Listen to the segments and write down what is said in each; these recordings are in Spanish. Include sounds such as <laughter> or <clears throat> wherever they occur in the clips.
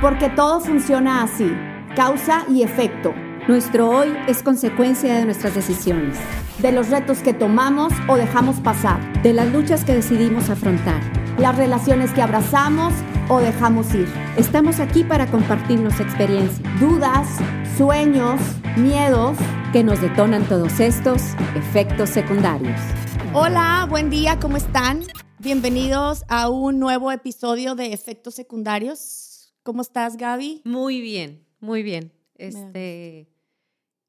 Porque todo funciona así, causa y efecto. Nuestro hoy es consecuencia de nuestras decisiones, de los retos que tomamos o dejamos pasar, de las luchas que decidimos afrontar, las relaciones que abrazamos o dejamos ir. Estamos aquí para compartirnos experiencias, dudas, sueños, miedos que nos detonan todos estos efectos secundarios. Hola, buen día, ¿cómo están? Bienvenidos a un nuevo episodio de Efectos Secundarios. ¿Cómo estás, Gaby? Muy bien, muy bien. Este,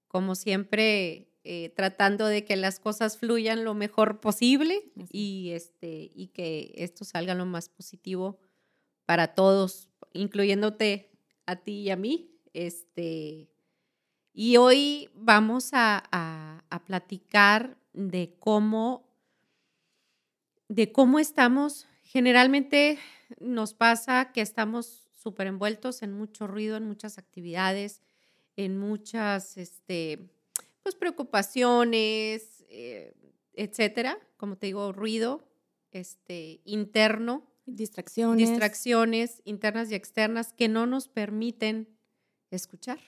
como siempre, eh, tratando de que las cosas fluyan lo mejor posible y, este, y que esto salga lo más positivo para todos, incluyéndote a ti y a mí. Este, y hoy vamos a, a platicar de cómo, de cómo estamos. Generalmente nos pasa que estamos súper envueltos en mucho ruido, en muchas actividades, en muchas este, pues, preocupaciones, eh, etcétera. Como te digo, ruido este, interno. Distracciones. Distracciones internas y externas que no nos permiten escuchar.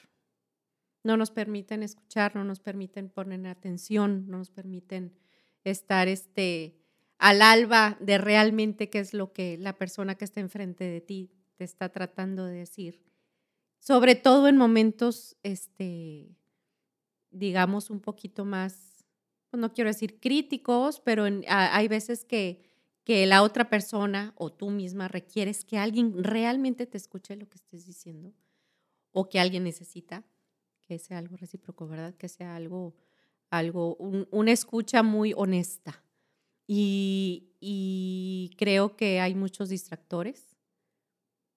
No nos permiten escuchar, no nos permiten poner atención, no nos permiten estar este, al alba de realmente qué es lo que la persona que está enfrente de ti está tratando de decir. Sobre todo en momentos, este, digamos, un poquito más, pues, no quiero decir críticos, pero hay veces que, que la otra persona o tú misma requieres que alguien realmente te escuche lo que estés diciendo o que alguien necesita, que sea algo recíproco, ¿verdad? Que sea algo, algo una escucha muy honesta. Y, y creo que hay muchos distractores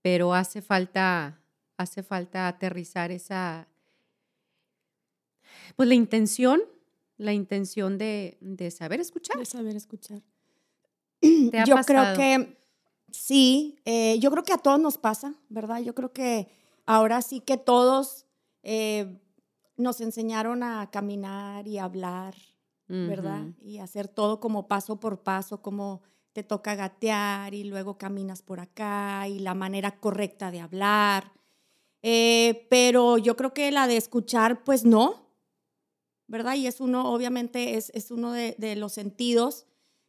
pero hace falta, hace falta aterrizar esa, pues la intención, la intención de, saber escuchar. De saber escuchar. <clears throat> yo creo que sí, eh, yo creo que a todos nos pasa, ¿verdad? Yo creo que ahora sí que todos eh, nos enseñaron a caminar y hablar, ¿verdad? Y hacer todo como paso por paso, como te toca gatear y luego caminas por acá y la manera correcta de hablar. Eh, pero yo creo que la de escuchar, pues no, ¿verdad? Y es uno, obviamente, es, es uno de, de, los sentidos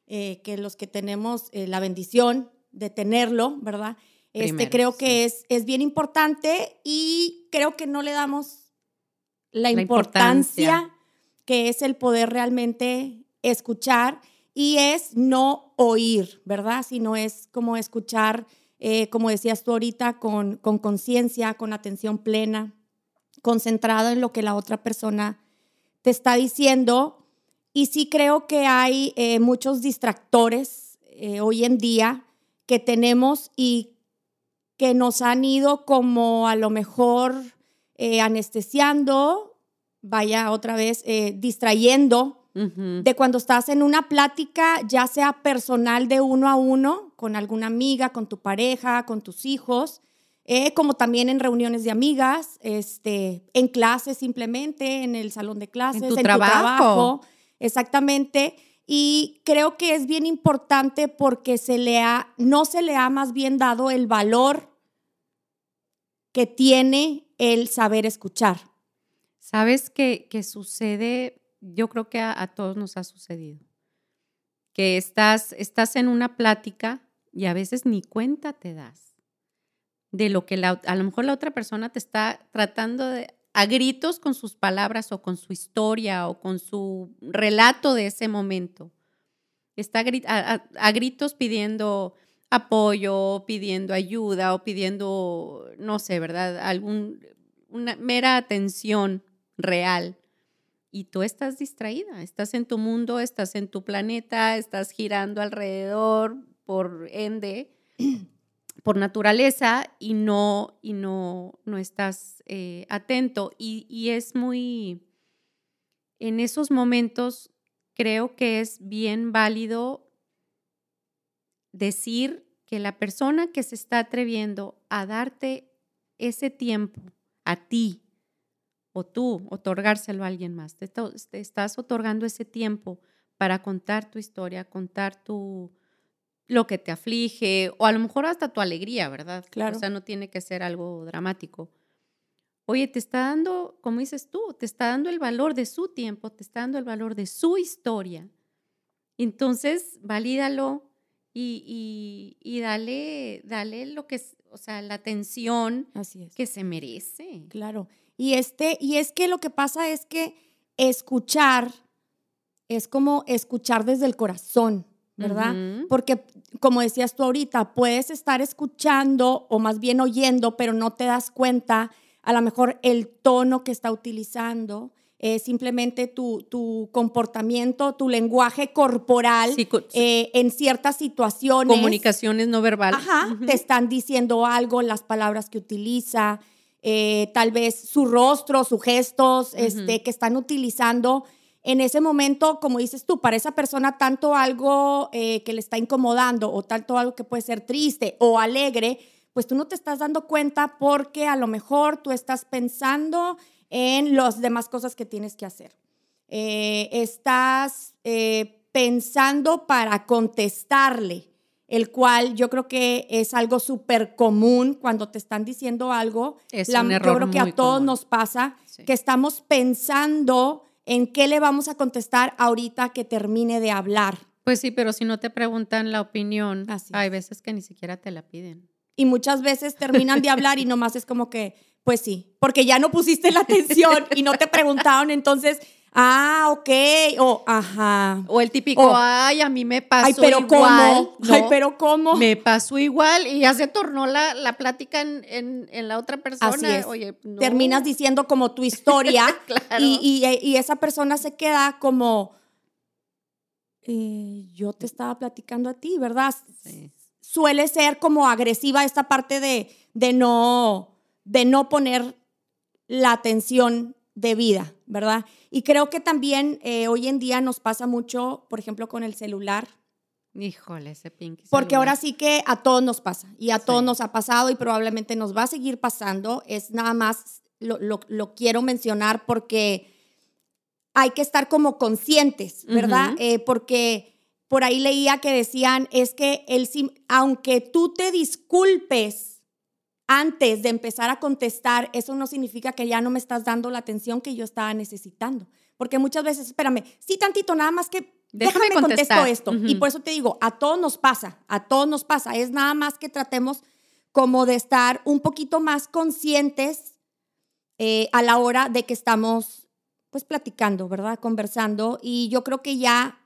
eh, que los que tenemos eh, la bendición de tenerlo, ¿verdad? Este, creo que es, es bien importante y creo que no le damos la, importancia que es el poder realmente escuchar y es no oír, ¿verdad? Sino es como escuchar, eh, como decías tú ahorita, con conciencia, con, atención plena, concentrado en lo que la otra persona te está diciendo. Y sí creo que hay eh, muchos distractores eh, hoy en día que tenemos y que nos han ido como a lo mejor anestesiando, vaya otra vez, distrayendo de cuando estás en una plática, ya sea personal de uno a uno, con alguna amiga, con tu pareja, con tus hijos, eh, como también en reuniones de amigas, este, en clases simplemente, en el salón de clases, en tu, trabajo. Exactamente. Y creo que es bien importante porque se le ha, no se le ha más bien dado el valor que tiene el saber escuchar. ¿Sabes qué, qué sucede yo creo que a, todos nos ha sucedido, que estás, estás en una plática y a veces ni cuenta te das de lo que a lo mejor la otra persona te está tratando de, a gritos con sus palabras o con su historia o con su relato de ese momento. Está a, gritos pidiendo apoyo, pidiendo ayuda o pidiendo, no sé, ¿verdad? Algún, una mera atención real y tú estás distraída, estás en tu mundo, estás en tu planeta, estás girando alrededor por ende, <clears throat> por naturaleza y no, y no, no estás eh, atento. Y, y es muy, en esos momentos creo que es bien válido decir que la persona que se está atreviendo a darte ese tiempo a ti, o tú otorgárselo a alguien más. Te, estás otorgando ese tiempo para contar tu historia, contar tu, lo que te aflige o a lo mejor hasta tu alegría, ¿verdad? Claro. O sea, no tiene que ser algo dramático. Oye, te está dando, como dices tú, te está dando el valor de su tiempo, te está dando el valor de su historia. Entonces, valídalo y, y, dale, dale lo que es, o sea, la atención que se merece. Claro. Y, este, y es que lo que pasa es que escuchar es como escuchar desde el corazón, ¿verdad? Porque como decías tú ahorita, puedes estar escuchando o más bien oyendo, pero no te das cuenta a lo mejor el tono que está utilizando, eh, simplemente tu, tu, comportamiento, tu lenguaje corporal eh, en ciertas situaciones. Comunicaciones no verbales. Ajá, te están diciendo algo, las palabras que utiliza, eh, tal vez su rostro, sus gestos este, que están utilizando en ese momento, como dices tú, para esa persona tanto algo que le está incomodando o tanto algo que puede ser triste o alegre, pues tú no te estás dando cuenta porque a lo mejor tú estás pensando en las demás cosas que tienes que hacer. Eh, estás eh, pensando para contestarle, el cual yo creo que es algo súper común cuando te están diciendo algo. Es un error yo creo que a todos nos pasa que estamos pensando en qué le vamos a contestar ahorita que termine de hablar. Pues sí, pero si no te preguntan la opinión, hay veces que ni siquiera te la piden. Y muchas veces terminan de hablar y nomás es como que, pues sí, porque ya no pusiste la atención y no te preguntaron, entonces, ah, ok, o ajá. O el típico, ay, a mí me pasó <laughs> ay, pero igual. ¿cómo? Ay, pero ¿cómo? Me pasó igual y ya se tornó la, la plática en, en, la otra persona. Así es. Oye, Terminas diciendo como tu historia <laughs> y, y, esa persona se queda como, eh, yo te estaba platicando a ti, ¿verdad? Suele ser como agresiva esta parte de, de no de no poner la atención debida, ¿verdad? Y creo que también eh, hoy en día nos pasa mucho, por ejemplo, con el celular. Híjole, ese pinky. Porque ahora sí que a todos nos pasa y a todos nos ha pasado y probablemente nos va a seguir pasando. Es nada más, lo, quiero mencionar porque hay que estar como conscientes, ¿verdad? Eh, porque por ahí leía que decían, es que el, aunque tú te disculpes, antes de empezar a contestar, eso no significa que ya no me estás dando la atención que yo estaba necesitando. Porque muchas veces, espérame, sí tantito, nada más que déjame, contesto esto. Y por eso te digo, a todos nos pasa, a todos nos pasa. Es nada más que tratemos como de estar un poquito más conscientes eh, a la hora de que estamos pues platicando, ¿verdad? Conversando. Y yo creo que ya...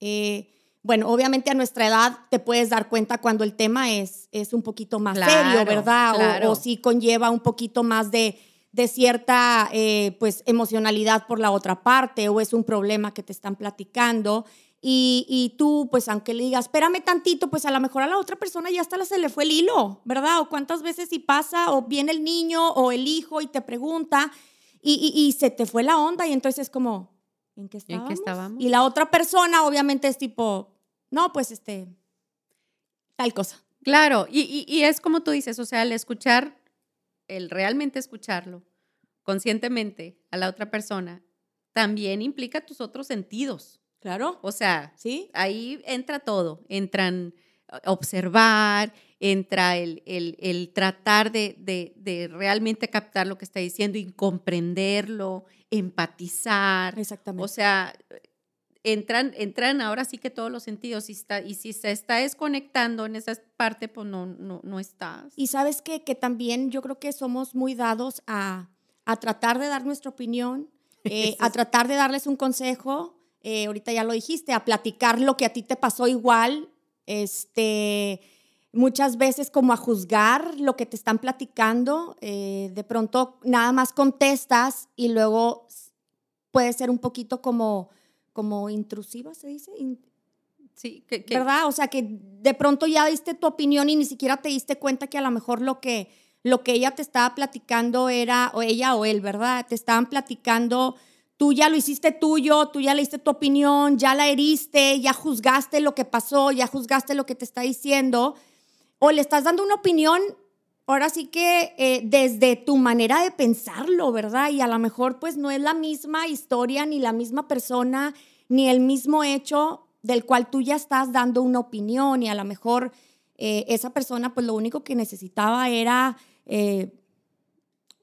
Eh, bueno, obviamente a nuestra edad te puedes dar cuenta cuando el tema es, es un poquito más serio, ¿verdad? O, si conlleva un poquito más de, de cierta eh, pues emocionalidad por la otra parte o es un problema que te están platicando. Y, y, tú, pues aunque le digas, espérame tantito, pues a lo mejor a la otra persona ya hasta se le fue el hilo, ¿verdad? O cuántas veces si pasa, o viene el niño o el hijo y te pregunta y, y, se te fue la onda y entonces es como, ¿en qué estábamos? ¿En qué estábamos? Y la otra persona obviamente es tipo, no, pues este, tal cosa. Claro, y, es como tú dices, o sea, el escuchar, el realmente escucharlo conscientemente a la otra persona, también implica tus otros sentidos. Claro. O sea, ¿sí? Ahí entra todo. Entran observar, entra el, el, tratar de, de, de, realmente captar lo que está diciendo y comprenderlo, empatizar. Exactamente. O sea, entran, entran ahora sí que todos los sentidos y, está, y si se está desconectando en esa parte, pues no, no, no estás. Y sabes que, que también yo creo que somos muy dados a, a tratar de dar nuestra opinión, <laughs> eh, a tratar de darles un consejo, eh, ahorita ya lo dijiste, a platicar lo que a ti te pasó igual, este, muchas veces como a juzgar lo que te están platicando, eh, de pronto nada más contestas y luego puede ser un poquito como como intrusiva, se dice. sí, que, ¿verdad? O sea, que de pronto ya diste tu opinión y ni siquiera te diste cuenta que a lo mejor lo que, lo que ella te estaba platicando era, o ella o él, ¿verdad? Te estaban platicando, tú ya lo hiciste tuyo, tú ya le diste tu opinión, ya la heriste, ya juzgaste lo que pasó, ya juzgaste lo que te está diciendo, o le estás dando una opinión ahora sí que eh, desde tu manera de pensarlo, ¿verdad? Y a lo mejor pues no es la misma historia, ni la misma persona, ni el mismo hecho del cual tú ya estás dando una opinión y a lo mejor eh, esa persona pues lo único que necesitaba era eh,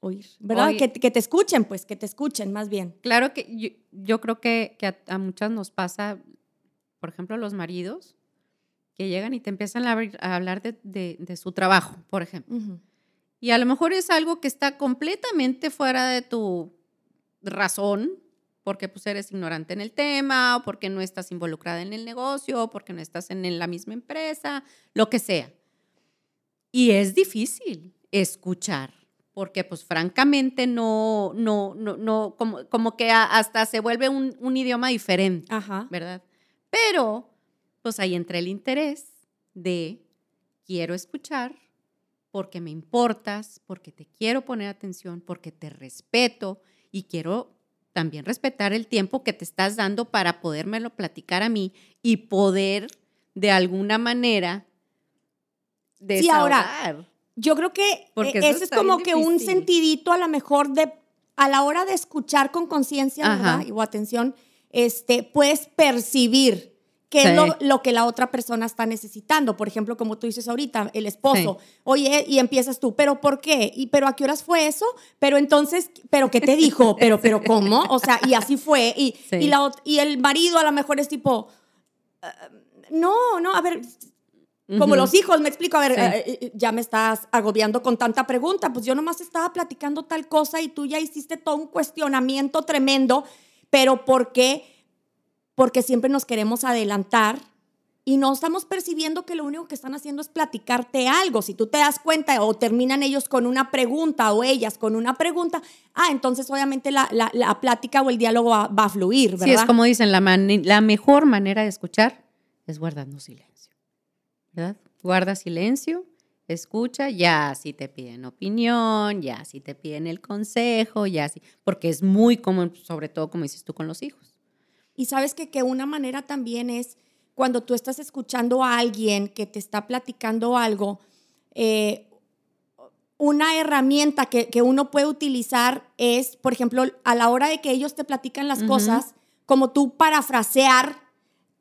oír, ¿verdad? Que, te escuchen, pues, que te escuchen más bien. Claro que yo, creo que, a, muchas nos pasa, por ejemplo, los maridos, que llegan y te empiezan a, hablar de, su trabajo, por ejemplo. Y a lo mejor es algo que está completamente fuera de tu razón, porque pues eres ignorante en el tema, o porque no estás involucrada en el negocio, o porque no estás en la misma empresa, lo que sea. Y es difícil escuchar, porque pues francamente no, no, no, no, como, como que hasta se vuelve un, un idioma diferente, ¿verdad? Pero pues ahí entra el interés de quiero escuchar porque me importas, porque te quiero poner atención, porque te respeto y quiero también respetar el tiempo que te estás dando para podérmelo platicar a mí y poder de alguna manera desahogar. Sí, ahora, yo creo que Porque e, ese es como que un sentidito a lo mejor de a la hora de escuchar con conciencia. O atención, este, puedes percibir qué es lo, que la otra persona está necesitando. Por ejemplo, como tú dices ahorita, el esposo, oye, y empiezas tú, ¿pero por qué? ¿Y pero a qué horas fue eso? Pero entonces, ¿pero qué te dijo? <laughs> ¿Pero, pero cómo? O sea, y así fue. Y, y, la, y el marido a lo mejor es tipo, ah, no, no, a ver, como los hijos, me explico, a ver, eh, eh, ya me estás agobiando con tanta pregunta, pues yo nomás estaba platicando tal cosa y tú ya hiciste todo un cuestionamiento tremendo, pero ¿por qué? Porque siempre nos queremos adelantar y no estamos percibiendo que lo único que están haciendo es platicarte algo. Si tú te das cuenta o terminan ellos con una pregunta o ellas con una pregunta, ah, entonces obviamente la, la, plática o el diálogo va, a fluir, ¿verdad? Sí, es como dicen, la, la mejor manera de escuchar es guardando silencio, ¿verdad? Guarda silencio, escucha, ya si te piden opinión, ya si te piden el consejo, ya si, porque es muy común, sobre todo como dices tú con los hijos y sabes que, que una manera también es cuando tú estás escuchando a alguien que te está platicando algo, eh, una herramienta que, que, uno puede utilizar es, por ejemplo, a la hora de que ellos te platican las cosas, como tú parafrasear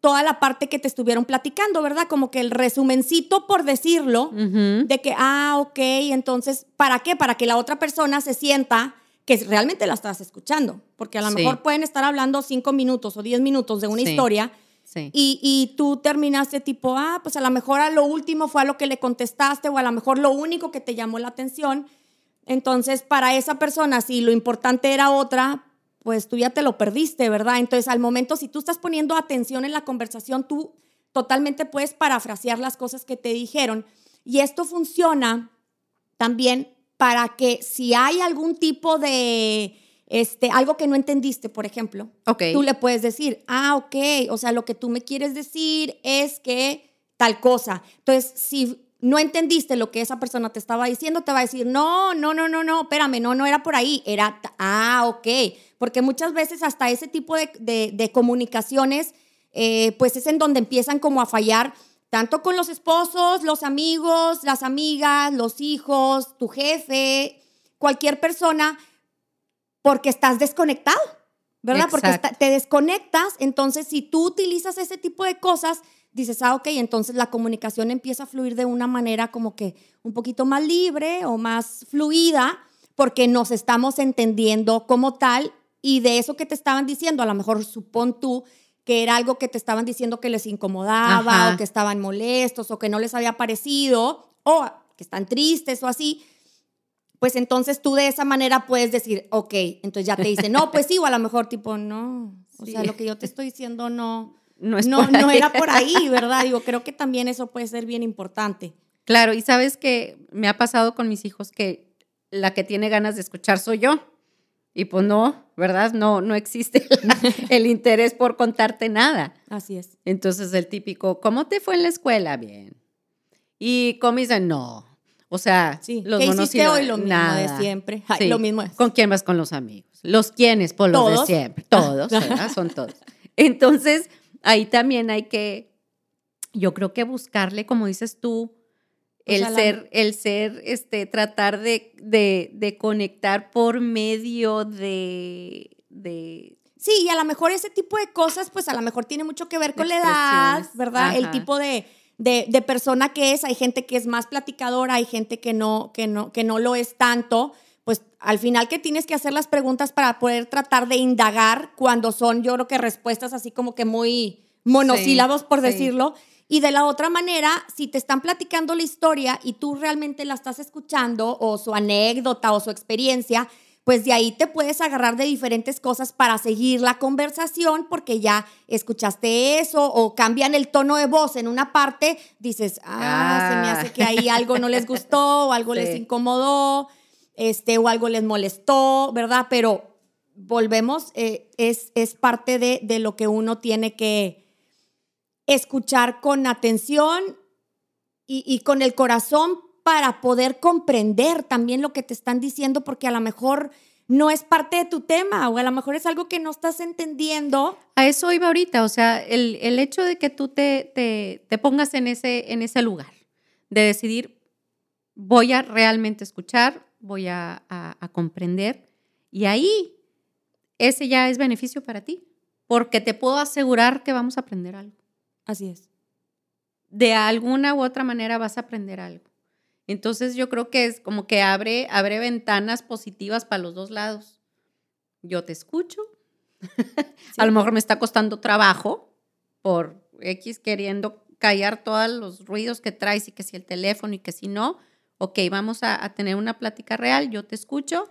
toda la parte que te estuvieron platicando, ¿verdad? Como que el resumencito, por decirlo, de que, ah, ok, entonces, ¿para qué? Para que la otra persona se sienta que realmente la estás escuchando, porque a lo mejor pueden estar hablando cinco minutos o diez minutos de una historia Y, y, tú terminaste tipo, ah, pues a lo mejor a lo último fue a lo que le contestaste o a lo mejor lo único que te llamó la atención. Entonces, para esa persona, si lo importante era otra, pues tú ya te lo perdiste, ¿verdad? Entonces, al momento, si tú estás poniendo atención en la conversación, tú totalmente puedes parafrasear las cosas que te dijeron. Y esto funciona también para que si hay algún tipo de, este, algo que no entendiste, por ejemplo, tú le puedes decir, ah, ok, o sea, lo que tú me quieres decir es que tal cosa. Entonces, si no entendiste lo que esa persona te estaba diciendo, te va a decir, no, no, no, no, no, espérame, no, no era por ahí, era, ah, ok, porque muchas veces hasta ese tipo de, comunicaciones, eh, pues es en donde empiezan como a fallar tanto con los esposos, los amigos, las amigas, los hijos, tu jefe, cualquier persona, porque estás desconectado, ¿verdad? Porque te desconectas, entonces si tú utilizas ese tipo de cosas, dices, ah, ok, entonces la comunicación empieza a fluir de una manera como que un poquito más libre o más fluida, porque nos estamos entendiendo como tal y de eso que te estaban diciendo, a lo mejor supón tú que era algo que te estaban diciendo que les incomodaba o que estaban molestos o que no les había parecido o que están tristes o así, pues entonces tú de esa manera puedes decir, ok, entonces ya te dicen, no, pues sí, o a lo mejor tipo, no, o sea, lo que yo te estoy diciendo no, no, no, no era por ahí, <laughs> ¿verdad? Digo, creo que también eso puede ser bien importante. Claro, y sabes que me ha pasado con mis hijos que la que tiene ganas de escuchar soy yo. Y pues no, ¿verdad? No, no existe <laughs> el interés por contarte nada. Así es. Entonces el típico, ¿cómo te fue en la escuela? Bien. Y dicen, no. O sea, sí. los ¿Qué hiciste hoy? Lo mismo de siempre. Lo mismo es. ¿Con quién vas con los amigos? ¿Los quiénes? Por los de siempre. Todos, <laughs> ¿verdad? Son todos. Entonces, ahí también hay que, yo creo que buscarle, como dices tú, el ser, el ser, este, tratar de, de, conectar por medio de, de Sí, y a lo mejor ese tipo de cosas, pues a lo mejor tiene mucho que ver con la edad, ¿verdad? El tipo de, de, persona que es. Hay gente que es más platicadora, hay gente que no, que no, que no lo es tanto. Pues al final que tienes que hacer las preguntas para poder tratar de indagar cuando son, yo creo que respuestas así como que muy monosílabos, por decirlo. Y de la otra manera, si te están platicando la historia y tú realmente la estás escuchando o su anécdota o su experiencia, pues de ahí te puedes agarrar de diferentes cosas para seguir la conversación porque ya escuchaste eso o cambian el tono de voz en una parte, dices, ah, se me hace que ahí ah. algo no les gustó o algo <laughs> les incomodó, este, o algo les molestó, ¿verdad? Pero volvemos, eh, es, es parte de, de lo que uno tiene que escuchar con atención y, con el corazón para poder comprender también lo que te están diciendo, porque a lo mejor no es parte de tu tema o a lo mejor es algo que no estás entendiendo. A eso iba ahorita, o sea, el, hecho de que tú te, te, pongas en ese, en ese lugar, de decidir, voy a realmente escuchar, voy a, a comprender, y ahí ese ya es beneficio para ti, porque te puedo asegurar que vamos a aprender algo. Así es. De alguna u otra manera vas a aprender algo. Entonces yo creo que es como que abre, abre ventanas positivas para los dos lados. Yo te escucho. a lo mejor me está costando trabajo por X queriendo callar todos los ruidos que traes y que si el teléfono y que si no. Ok, vamos a, tener una plática real, yo te escucho.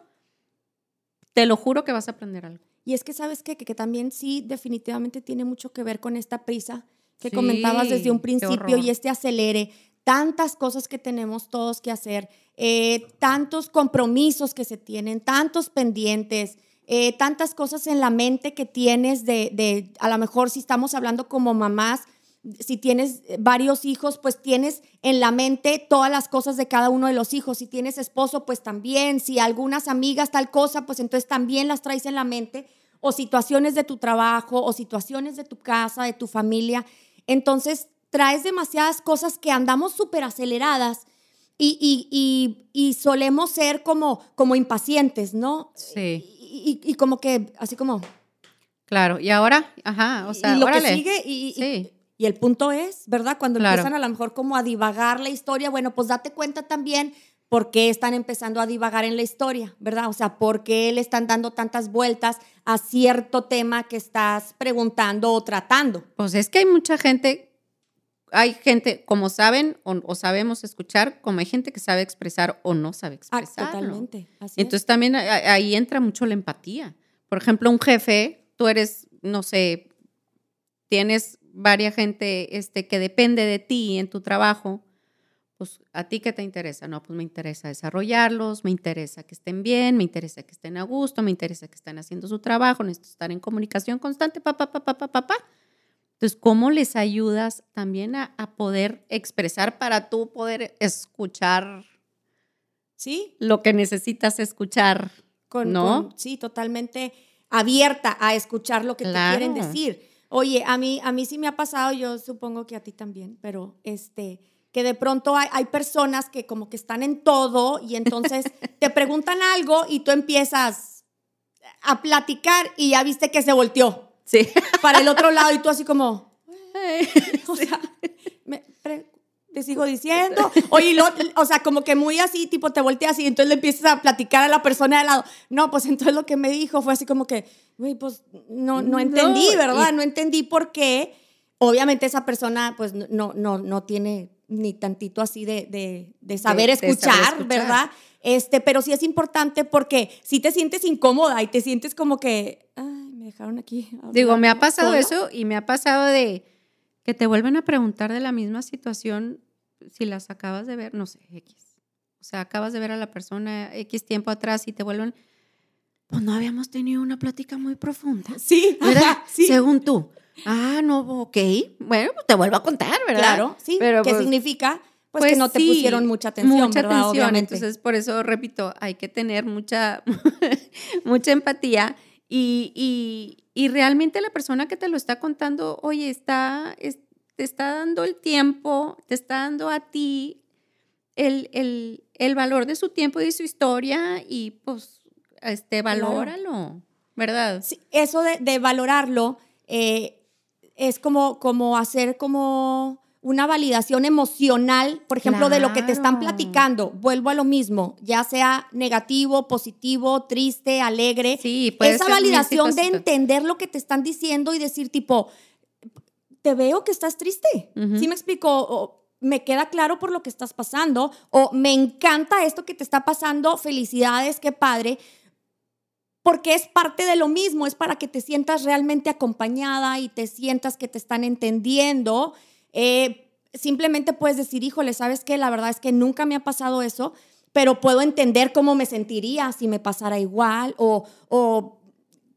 Te lo juro que vas a aprender algo. Y es que sabes qué? que, también sí definitivamente tiene mucho que ver con esta prisa que comentabas desde un principio y este acelere tantas cosas que tenemos todos que hacer, eh, tantos compromisos que se tienen, tantos pendientes, eh, tantas cosas en la mente que tienes de, de, a lo mejor si estamos hablando como mamás, si tienes varios hijos, pues tienes en la mente todas las cosas de cada uno de los hijos. Si tienes esposo, pues también. Si algunas amigas tal cosa, pues entonces también las traes en la mente. O situaciones de tu trabajo, o situaciones de tu casa, de tu familia. Entonces traes demasiadas cosas que andamos súper aceleradas y, solemos ser como, como impacientes, ¿no? Sí. Y, como que, así como... Claro, y ahora, ajá, o sea, y lo que sigue y, y, el punto es, ¿verdad? Cuando empiezan a lo mejor como a divagar la historia, bueno, pues date cuenta también por qué están empezando a divagar en la historia, ¿verdad? O sea, por qué le están dando tantas vueltas a cierto tema que estás preguntando o tratando. Pues es que hay mucha gente hay gente, como saben o, sabemos escuchar, como hay gente que sabe expresar o no sabe ah, expresar. totalmente. Entonces también ahí entra mucho la empatía. Por ejemplo, un jefe, tú eres, no sé, tienes varias gente este, que depende de ti en tu trabajo, pues a ti qué te interesa? No, pues me interesa desarrollarlos, me interesa que estén bien, me interesa que estén a gusto, me interesa que estén haciendo su trabajo, necesito estar en comunicación constante, papá, papá, papá, papá. Pa, entonces, ¿cómo les ayudas también a, poder expresar para tú poder escuchar ¿Sí? lo que necesitas escuchar? Con, ¿no? sí, totalmente abierta a escuchar lo que te quieren decir. Oye, a mí, a mí sí me ha pasado, yo supongo que a ti también, pero este, que de pronto hay, hay personas que como que están en todo y entonces <laughs> te preguntan algo y tú empiezas a platicar y ya viste que se volteó. Sí. Para el otro <laughs> lado y tú así como, <laughs> o sea, te sigo diciendo. Oye, o sea, como que muy así, tipo te volteas y entonces le empiezas a platicar a la persona de al lado. No, pues entonces lo que me dijo fue así como que, güey, pues no, no entendí, ¿verdad? No entendí por qué. Obviamente esa persona pues no, no, no tiene ni tantito así de, de, saber, escuchar, ¿verdad? Este, pero sí es importante porque si te sientes incómoda y te sientes como que, me dejaron aquí. Digo, me ha pasado eso y me ha pasado de que te vuelven a preguntar de la misma situación si las acabas de ver, no sé, X. O sea, acabas de ver a la persona X tiempo atrás y te vuelven, pues no habíamos tenido una plática muy profunda. <laughs> Sí, ¿verdad? sí. Según tú. Ah, no, ok. Bueno, pues te vuelvo a contar, ¿verdad? Claro, sí. Pero, ¿Qué pues significa? Pues, que pues no te pusieron mucha atención, mucha ¿verdad? Atención. Entonces, por eso, repito, hay que tener mucha, <laughs> mucha empatía y, realmente la persona que te lo está contando, oye, está, te está dando el tiempo, te está dando a ti el, el, valor de su tiempo y de su historia y pues, este, valóralo. ¿verdad? Sí, eso de, valorarlo eh, es como, como hacer como una validación emocional, por ejemplo, de lo que te están platicando. Vuelvo a lo mismo, ya sea negativo, positivo, triste, alegre. Sí, Esa validación de entender lo que te están diciendo y decir tipo, te veo que estás triste. ¿Sí me explico? me queda claro por lo que estás pasando o me encanta esto que te está pasando, felicidades, qué padre, porque es parte de lo mismo, es para que te sientas realmente acompañada y te sientas que te están entendiendo. Eh, simplemente puedes decir, híjole, ¿sabes qué? La verdad es que nunca me ha pasado eso, pero puedo entender cómo me sentiría si me pasara igual o,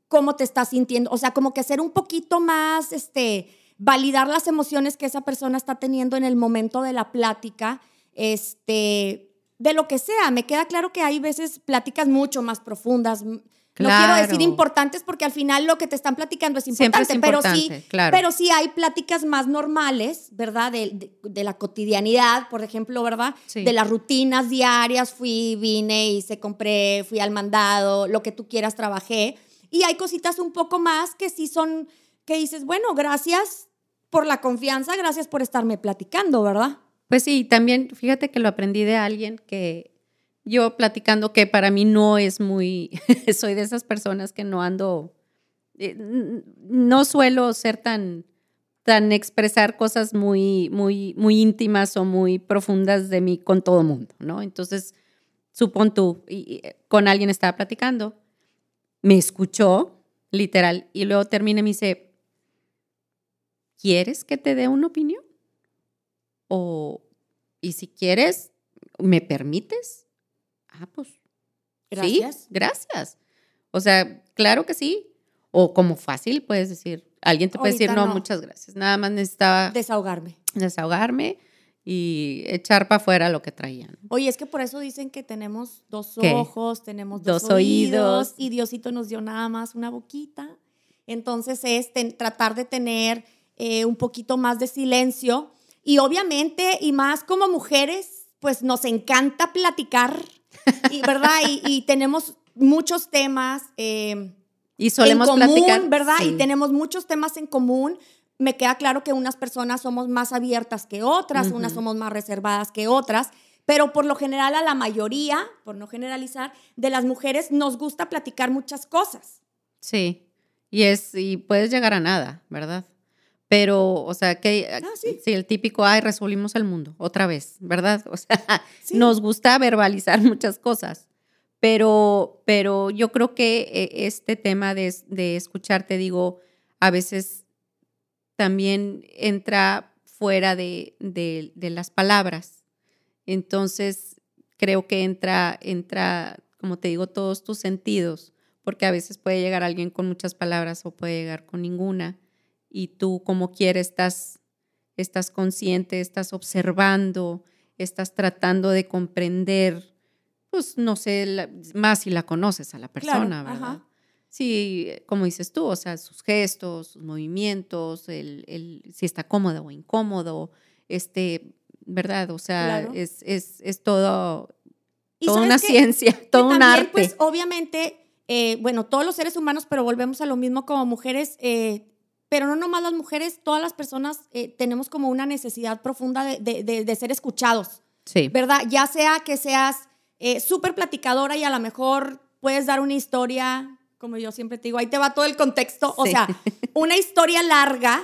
cómo te estás sintiendo. O sea, como que ser un poquito más, este, validar las emociones que esa persona está teniendo en el momento de la plática, este, de lo que sea. Me queda claro que hay veces pláticas mucho más profundas. No quiero decir importantes porque al final lo que te están platicando es importante, pero sí, pero sí hay pláticas más normales, ¿verdad? De, la cotidianidad, por ejemplo, ¿verdad? De las rutinas diarias, fui, vine, hice, compré, fui al mandado, lo que tú quieras, trabajé. Y hay cositas un poco más que sí son que dices, bueno, gracias por la confianza, gracias por estarme platicando, ¿verdad? Pues sí, también fíjate que lo aprendí de alguien que yo platicando que para mí no es muy, <laughs> soy de esas personas que no ando, eh, no suelo ser tan, tan expresar cosas muy, muy, muy íntimas o muy profundas de mí con todo mundo, ¿no? Entonces, supón tú, y, con alguien estaba platicando, me escuchó, literal, y luego termina y me dice, ¿quieres que te dé una opinión? O, y si quieres, ¿me permites? Ah, pues. Gracias. Sí, gracias. O sea, claro que sí. O como fácil puedes decir, alguien te puede decir, no, muchas gracias. Nada más necesitaba. Desahogarme. Desahogarme y echar para afuera lo que traían. Oye, es que por eso dicen que tenemos dos ojos, tenemos dos, oídos, y Diosito nos dio nada más una boquita. Entonces es tratar de tener eh, un poquito más de silencio. Y obviamente, y más como mujeres, pues nos encanta platicar, y, ¿verdad? Y, tenemos muchos temas. Eh, y solemos en común, ¿verdad? Y tenemos muchos temas en común. Me queda claro que unas personas somos más abiertas que otras, unas somos más reservadas que otras, pero por lo general a la mayoría, por no generalizar, de las mujeres nos gusta platicar muchas cosas. Sí, y es y puedes llegar a nada, ¿verdad? Pero, o sea, que ah, sí. el típico, ay, resolvimos el mundo, otra vez, ¿verdad? <laughs> O sea, nos gusta verbalizar <laughs> muchas cosas, pero, pero yo creo que eh, este tema de, de escucharte, digo, a veces también entra fuera de, de, de, las palabras. Entonces, creo que entra, entra, como te digo, todos tus sentidos, porque a veces puede llegar alguien con muchas palabras o puede llegar con ninguna y tú como quieres estás, estás consciente, estás observando, estás tratando de comprender, pues no sé, más si la conoces a la persona, ¿verdad? Sí, como dices tú, o sea, sus gestos, sus movimientos, el, el, si está cómodo o incómodo, este, ¿verdad? O sea, es, es, es, todo, toda una ciencia, todo un arte. Pues obviamente, eh, bueno, todos los seres humanos, pero volvemos a lo mismo como mujeres, eh, pero no nomás las mujeres, todas las personas eh, tenemos como una necesidad profunda de, ser escuchados. Sí. ¿Verdad? Ya sea que seas eh, súper platicadora y a lo mejor puedes dar una historia, como yo siempre te digo, ahí te va todo el contexto, o sea, <laughs> una historia larga,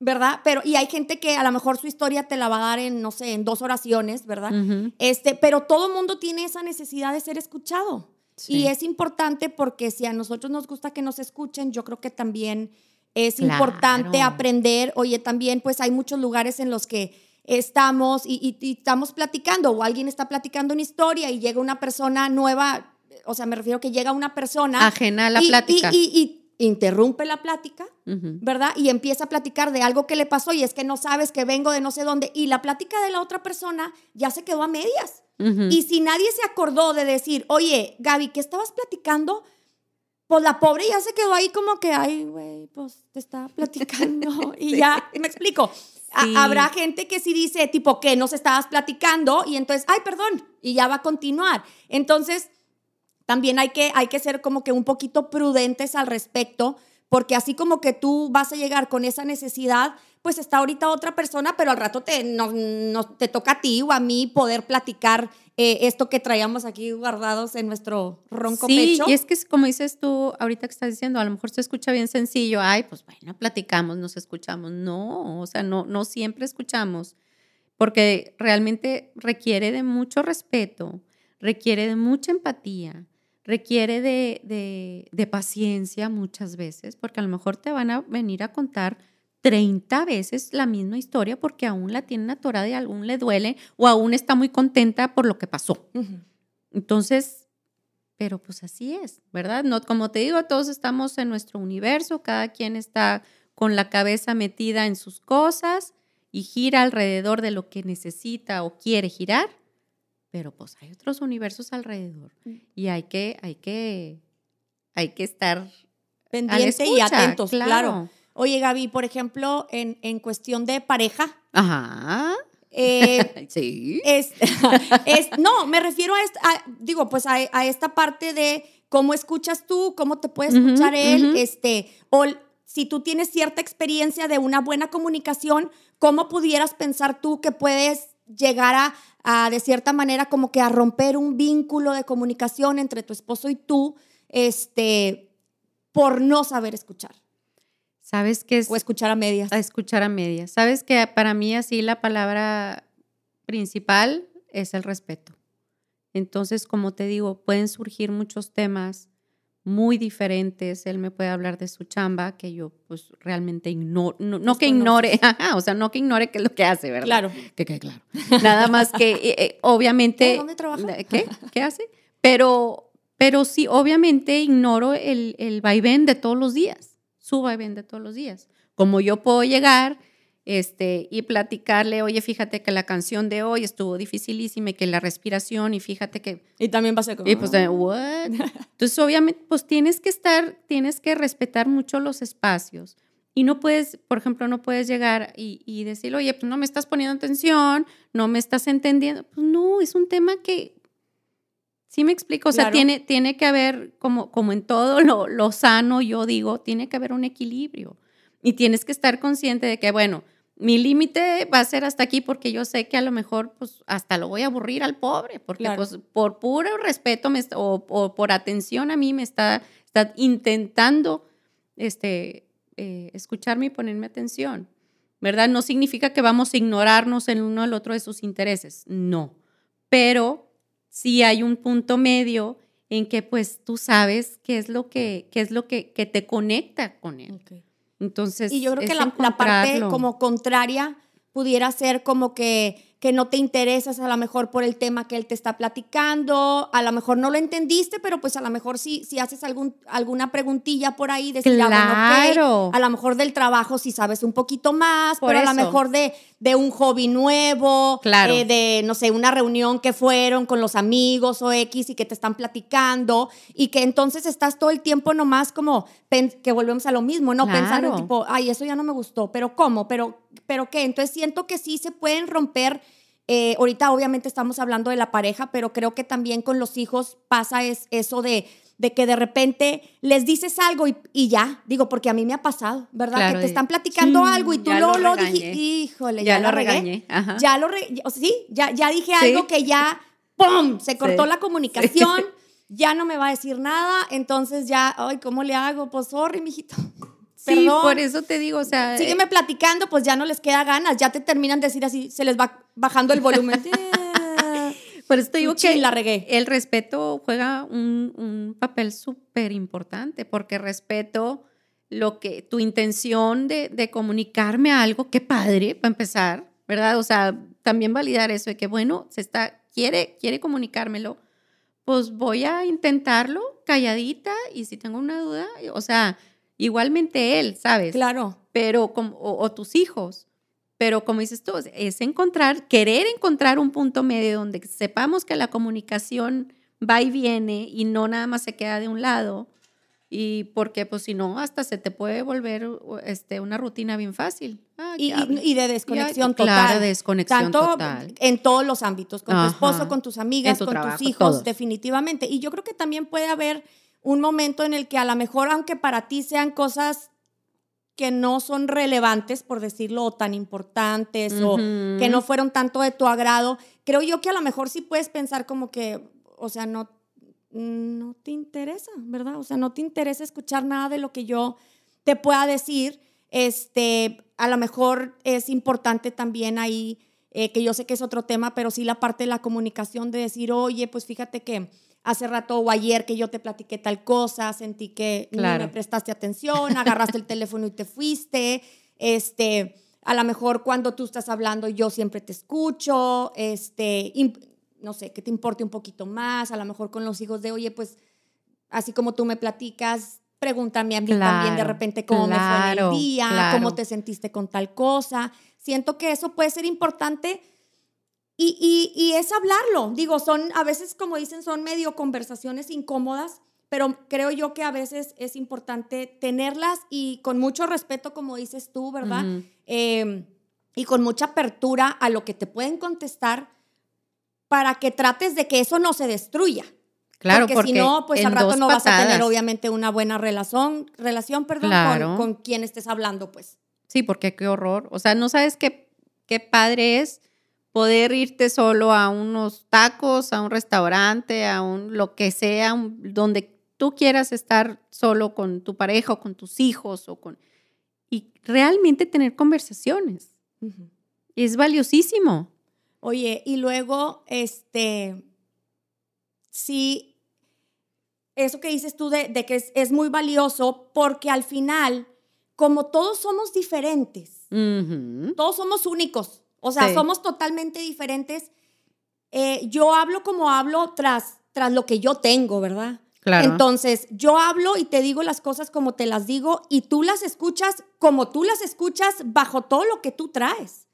¿verdad? Pero, y hay gente que a lo mejor su historia te la va a dar en, no sé, en dos oraciones, ¿verdad? este, pero todo mundo tiene esa necesidad de ser escuchado. Y es importante porque si a nosotros nos gusta que nos escuchen, yo creo que también es importante aprender. Oye, también pues hay muchos lugares en los que estamos y, estamos platicando o alguien está platicando una historia y llega una persona nueva, o sea, me refiero que llega una persona ajena a la plática y, interrumpe la plática, ¿verdad? Y empieza a platicar de algo que le pasó y es que no sabes que vengo de no sé dónde y la plática de la otra persona ya se quedó a medias. Y si nadie se acordó de decir, oye, Gaby, ¿qué estabas platicando? Pues la pobre ya se quedó ahí como que, ay, güey, pues te está platicando <laughs> y ya, me explico. habrá gente que sí dice, tipo, que nos estabas platicando y entonces, ay, perdón, y ya va a continuar. Entonces, también hay que, hay que ser como que un poquito prudentes al respecto, porque así como que tú vas a llegar con esa necesidad, pues está ahorita otra persona, pero al rato te, no, te toca a ti o a mí poder platicar eh, esto que traíamos aquí guardados en nuestro ronco pecho. Sí, y es que como dices tú ahorita que estás diciendo, a lo mejor se escucha bien sencillo, ay, pues bueno, platicamos, nos escuchamos. No, o sea, no, no siempre escuchamos, porque realmente requiere de mucho respeto, requiere de mucha empatía, requiere de, de paciencia muchas veces, porque a lo mejor te van a venir a contar 30 veces la misma historia porque aún la tienen atorada y aún le duele o aún está muy contenta por lo que pasó. Entonces, pero pues así es, ¿verdad? No, como te digo, todos estamos en nuestro universo, cada quien está con la cabeza metida en sus cosas y gira alrededor de lo que necesita o quiere girar, pero pues hay otros universos alrededor mm. y hay que, hay que, hay que estar pendiente y atentos, claro. Oye, Gaby, por ejemplo, en, en cuestión de pareja. Ajá. Eh, <laughs> sí. <laughs> Es, no, me refiero a, esta, digo, pues a, esta parte de cómo escuchas tú, cómo te puede escuchar él, este, o si tú tienes cierta experiencia de una buena comunicación, ¿cómo pudieras pensar tú que puedes llegar a, a, de cierta manera, como que a romper un vínculo de comunicación entre tu esposo y tú, este, por no saber escuchar? ¿Sabes qué es? O escuchar a medias. A escuchar a medias. ¿Sabes que para mí así la palabra principal es el respeto? Entonces, como te digo, pueden surgir muchos temas muy diferentes. Él me puede hablar de su chamba, que yo pues realmente ignoro, no, que ignore, <laughs> o sea, no que ignore qué es lo que hace, ¿verdad? Claro. Que, que claro. Nada más que, eh, eh, obviamente... ¿Dónde trabaja? ¿Qué? ¿Qué hace? Pero, pero sí, obviamente ignoro el, el vaivén de todos los días suba y vende todos los días. Como yo puedo llegar este, y platicarle, oye, fíjate que la canción de hoy estuvo dificilísima y que la respiración y fíjate que... Y también va a ser como... Y pues, ¿what? <laughs> Entonces, obviamente, pues tienes que estar, tienes que respetar mucho los espacios. Y no puedes, por ejemplo, no puedes llegar y, y decir, oye, pues no me estás poniendo atención, no me estás entendiendo. Pues no, es un tema que Sí me explico, o sea, tiene, tiene que haber, como, como en todo lo, lo sano, yo digo, tiene que haber un equilibrio. Y tienes que estar consciente de que, bueno, mi límite va a ser hasta aquí porque yo sé que a lo mejor pues hasta lo voy a aburrir al pobre, porque pues por puro respeto me o, por atención a mí me está, está intentando este, eh, escucharme y ponerme atención, ¿verdad? No significa que vamos a ignorarnos el uno al otro de sus intereses, no, pero sí hay un punto medio en que pues tú sabes qué es lo que, qué es lo que, que te conecta con él. Entonces, y yo creo que la, la, parte como contraria pudiera ser como que que no te interesas a lo mejor por el tema que él te está platicando, a lo mejor no lo entendiste, pero pues a lo mejor si, si haces algún, alguna preguntilla por ahí, decir, ah, claro. a lo mejor del trabajo si sabes un poquito más, pero a lo mejor de, de un hobby nuevo, claro. Eh, de, no sé, una reunión que fueron con los amigos o X y que te están platicando y que entonces estás todo el tiempo nomás como, que volvemos a lo mismo, ¿no? Pensando tipo, ay, eso ya no me gustó, pero ¿cómo? ¿Pero, pero qué? Entonces siento que sí se pueden romper eh, ahorita obviamente estamos hablando de la pareja, pero creo que también con los hijos pasa es eso de, de que de repente les dices algo y, ya, digo, porque a mí me ha pasado, ¿verdad? que te están platicando algo y tú lo, lo, dijiste, híjole, ya, lo, regué. Ya lo, sí, ya, ya dije algo que ya, ¡pum!, se cortó la comunicación, <laughs> ya no me va a decir nada, entonces ya, ay, ¿cómo le hago? Pues, sorry, mijito. Sí, por eso te digo, o sea. Sígueme platicando, pues ya no les queda ganas, ya te terminan de decir así, se les va bajando el volumen. <laughs> <laughs> por eso te digo que la regué. el respeto juega un, papel súper importante, porque respeto lo que, tu intención de, de comunicarme algo, qué padre, para empezar, ¿verdad? O sea, también validar eso de que, bueno, se está, quiere, quiere comunicármelo, pues voy a intentarlo calladita y si tengo una duda, o sea, Igualmente él, ¿sabes? Claro. Pero, como, o, tus hijos. Pero como dices tú, es encontrar, querer encontrar un punto medio donde sepamos que la comunicación va y viene y no nada más se queda de un lado, Y porque, pues, si no, hasta se te puede volver este, una rutina bien fácil. Ah, y, y, de desconexión total. Claro, desconexión Tanto en todos los ámbitos, con tu esposo, con tus amigas, con tus hijos, definitivamente. Y yo creo que también puede haber un momento en el que a lo mejor, aunque para ti sean cosas que no son relevantes, por decirlo, o tan importantes, o que no fueron tanto de tu agrado, creo yo que a lo mejor sí puedes pensar como que, o sea, no, no te interesa, ¿verdad? O sea, no te interesa escuchar nada de lo que yo te pueda decir. Este, a lo mejor es importante también ahí, eh, que yo sé que es otro tema, pero sí la parte de la comunicación de decir, oye, pues fíjate que hace rato o ayer que yo te platiqué tal cosa, sentí que no me prestaste atención, agarraste el <laughs> teléfono y te fuiste, este, a lo mejor cuando tú estás hablando yo siempre te escucho, este, no sé, que te importe un poquito más, a lo mejor con los hijos de, oye, pues así como tú me platicas, pregúntame a mí también de repente cómo me fue en el día, cómo te sentiste con tal cosa. Siento que eso puede ser importante y, es hablarlo. Digo, son a veces, como dicen, son medio conversaciones incómodas, pero creo yo que a veces es importante tenerlas y con mucho respeto, como dices tú, ¿verdad? Em, y con mucha apertura a lo que te pueden contestar para que trates de que eso no se destruya. Claro, porque, si no, pues al rato no vas a tener obviamente una buena relación, relación perdón, con, con, quien estés hablando, pues. Sí, porque qué horror. O sea, no sabes qué, qué padre es poder irte solo a unos tacos, a un restaurante, a un lo que sea, donde tú quieras estar solo con tu pareja o con tus hijos o con y realmente tener conversaciones. Es valiosísimo. Oye, y luego, este, sí, eso que dices tú de, que es, es, muy valioso porque al final, como todos somos diferentes, todos somos únicos, o sea, somos totalmente diferentes. Eh, yo hablo como hablo tras, tras lo que yo tengo, ¿verdad? Claro. Entonces, yo hablo y te digo las cosas como te las digo y tú las escuchas como tú las escuchas bajo todo lo que tú traes.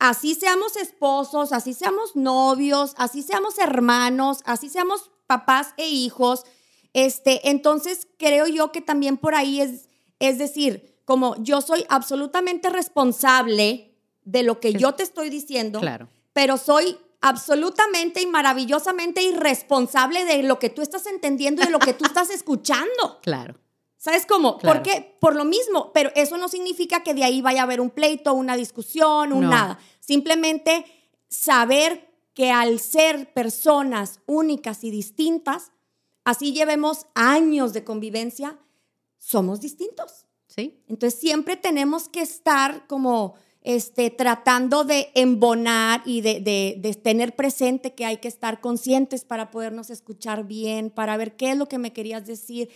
Así seamos esposos, así seamos novios, así seamos hermanos, así seamos papás e hijos. Este, entonces, creo yo que también por ahí es, es decir, como yo soy absolutamente responsable de lo que yo te estoy diciendo, claro. pero soy absolutamente y maravillosamente irresponsable de lo que tú estás entendiendo y de lo que tú estás <laughs> escuchando. Claro. ¿Sabes cómo? ¿Por qué? Por lo mismo, pero eso no significa que de ahí vaya a haber un pleito, una discusión, un nada. Simplemente saber que al ser personas únicas y distintas, así llevemos años de convivencia, somos distintos. Sí. Entonces siempre tenemos que estar como este, tratando de embonar y de, tener presente que hay que estar conscientes para podernos escuchar bien, para ver qué es lo que me querías decir.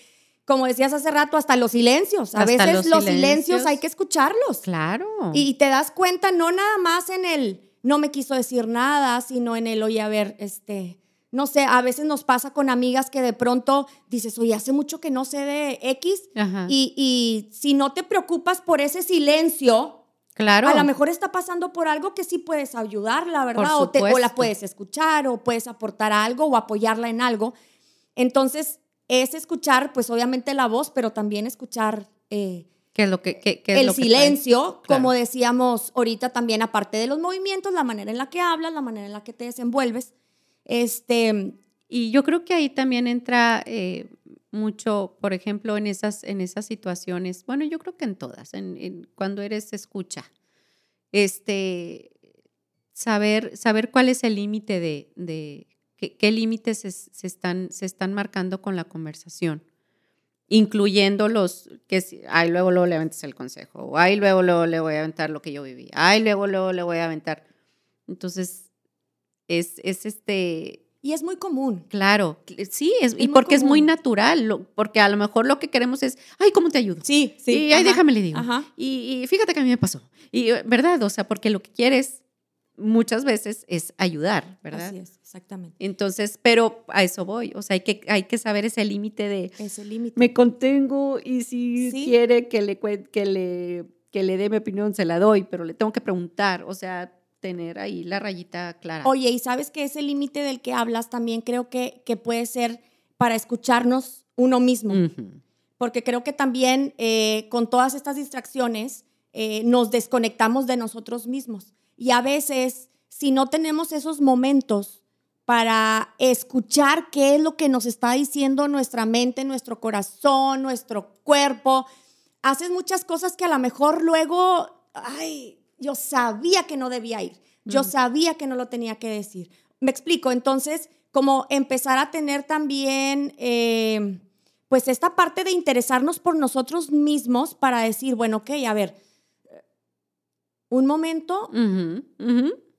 Como decías hace rato, hasta los silencios. A veces los, silencios. hay que escucharlos. Claro. Y, te das cuenta no nada más en el no me quiso decir nada, sino en el, oye, a ver, este, no sé, a veces nos pasa con amigas que de pronto dices, oye, hace mucho que no sé de X, y, y, si no te preocupas por ese silencio, Claro. A lo mejor está pasando por algo que sí puedes ayudarla, ¿verdad? O, o, la puedes escuchar, o puedes aportar algo, o apoyarla en algo. Entonces, es escuchar, pues obviamente la voz, pero también escuchar eh, ¿Qué es lo que, qué, el silencio, como decíamos ahorita también, aparte de los movimientos, la manera en la que hablas, la manera en la que te desenvuelves. Este, y yo creo que ahí también entra eh, mucho, por ejemplo, en esas, en esas situaciones, bueno, yo creo que en todas, en, cuando eres escucha, este, saber, saber cuál es el límite de, de qué, límites se, están, se están marcando con la conversación, incluyendo los que, ay, luego, luego le aventas el consejo, o ay, luego, luego le voy a aventar lo que yo viví, ay, luego, luego le voy a aventar. Entonces, es, es este, y es muy común. Claro, sí, es, y porque es muy natural, porque a lo mejor lo que queremos es, ay, ¿cómo te ayudo? Sí, sí. Y ay, déjame le digo. Y, fíjate que a mí me pasó. Y, ¿verdad? O sea, porque lo que quieres muchas veces es ayudar, ¿verdad? Así es, exactamente. Entonces, pero a eso voy. O sea, hay que, hay que saber ese límite de... Ese límite. Me contengo y si quiere que le, que, le, que le dé mi opinión, se la doy, pero le tengo que preguntar. O sea, tener ahí la rayita clara. Oye, y sabes que ese límite del que hablas también creo que, que puede ser para escucharnos uno mismo. porque creo que también eh, con todas estas distracciones eh, nos desconectamos de nosotros mismos. Y a veces, si no tenemos esos momentos para escuchar qué es lo que nos está diciendo nuestra mente, nuestro corazón, nuestro cuerpo, haces muchas cosas que a lo mejor luego, ay, yo sabía que no debía ir, yo sabía que no lo tenía que decir. Me explico, entonces, como empezar a tener también, eh, pues esta parte de interesarnos por nosotros mismos para decir, bueno, ok, a ver, un momento,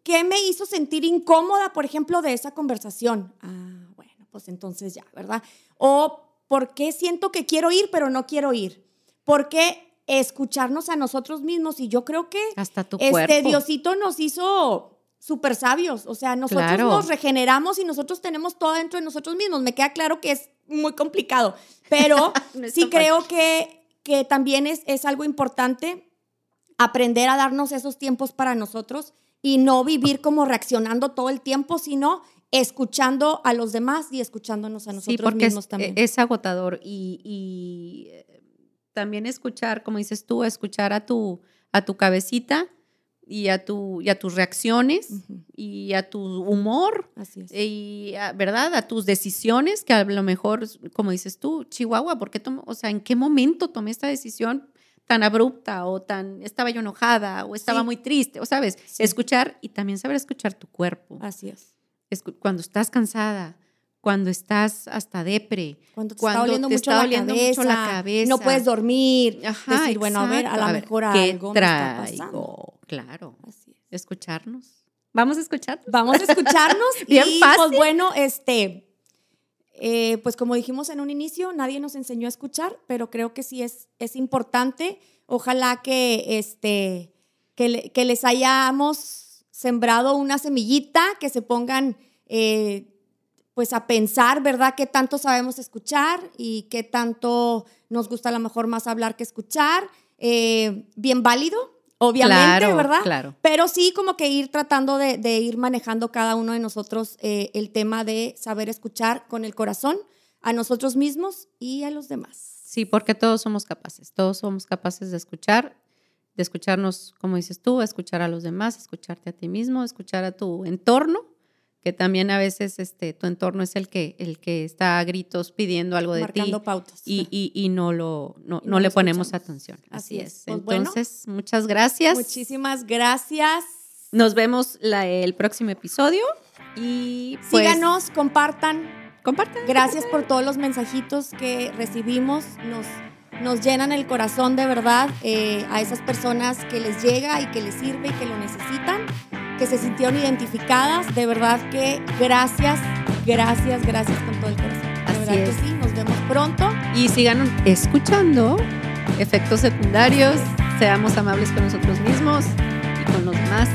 ¿qué me hizo sentir incómoda, por ejemplo, de esa conversación? Ah, bueno, pues entonces ya, ¿verdad? O ¿por qué siento que quiero ir, pero no quiero ir? ¿Por qué escucharnos a nosotros mismos? Y yo creo que Hasta tu este Diosito nos hizo súper sabios. O sea, nosotros nos regeneramos y nosotros tenemos todo dentro de nosotros mismos. Me queda claro que es muy complicado, pero <laughs> sí creo que, que también es, es algo importante aprender a darnos esos tiempos para nosotros y no vivir como reaccionando todo el tiempo, sino escuchando a los demás y escuchándonos a nosotros sí, porque mismos es, también. Es agotador y, eh, también escuchar, como dices tú, escuchar a tu, a tu cabecita y a, tu, y a tus reacciones y a tu humor. Así es. Y, ¿verdad? A tus decisiones, que a lo mejor, como dices tú, Chihuahua, ¿por qué o sea, ¿en qué momento tomé esta decisión? tan abrupta o tan estaba yo enojada o estaba muy triste, o sabes, escuchar y también saber escuchar tu cuerpo. Así es. cuando estás cansada, cuando estás hasta depre, cuando te está doliendo, mucho, la mucho, la cabeza, no puedes dormir, Ajá, decir, bueno, a ver, a lo mejor algo me está pasando. Claro. Así es. Escucharnos. Vamos a escuchar. Vamos a escucharnos <laughs> Bien y pues, fácil. pues bueno, este eh, pues como dijimos en un inicio, nadie nos enseñó a escuchar, pero creo que sí es, es importante. Ojalá que, este, que, que les hayamos sembrado una semillita, que se pongan eh, pues a pensar, ¿verdad? ¿Qué tanto sabemos escuchar y qué tanto nos gusta a lo mejor más hablar que escuchar? Eh, bien válido, obviamente, ¿verdad? Claro. Pero sí como que ir tratando de, ir manejando cada uno de nosotros eh, el tema de saber escuchar con el corazón a nosotros mismos y a los demás. Sí, porque todos somos capaces, todos somos capaces de escuchar, de escucharnos, como dices tú, escuchar a los demás, escucharte a ti mismo, escuchar a tu entorno que también a veces este, tu entorno es el que, el que está a gritos pidiendo algo de ti. pautas. Y, y, y, no, lo, no, no, le ponemos atención. Así, es. Pues Entonces, muchas gracias. Muchísimas gracias. Nos vemos la, el próximo episodio. Y pues, síganos, compartan. Compartan. Gracias por todos los mensajitos que recibimos. Nos, nos llenan el corazón de verdad eh, a esas personas que les llega y que les sirve y que lo necesitan que se sintieron identificadas. De verdad que gracias, gracias, gracias con todo el corazón. De verdad que sí, nos vemos pronto. Y sigan escuchando efectos secundarios, seamos amables con nosotros mismos y con los demás.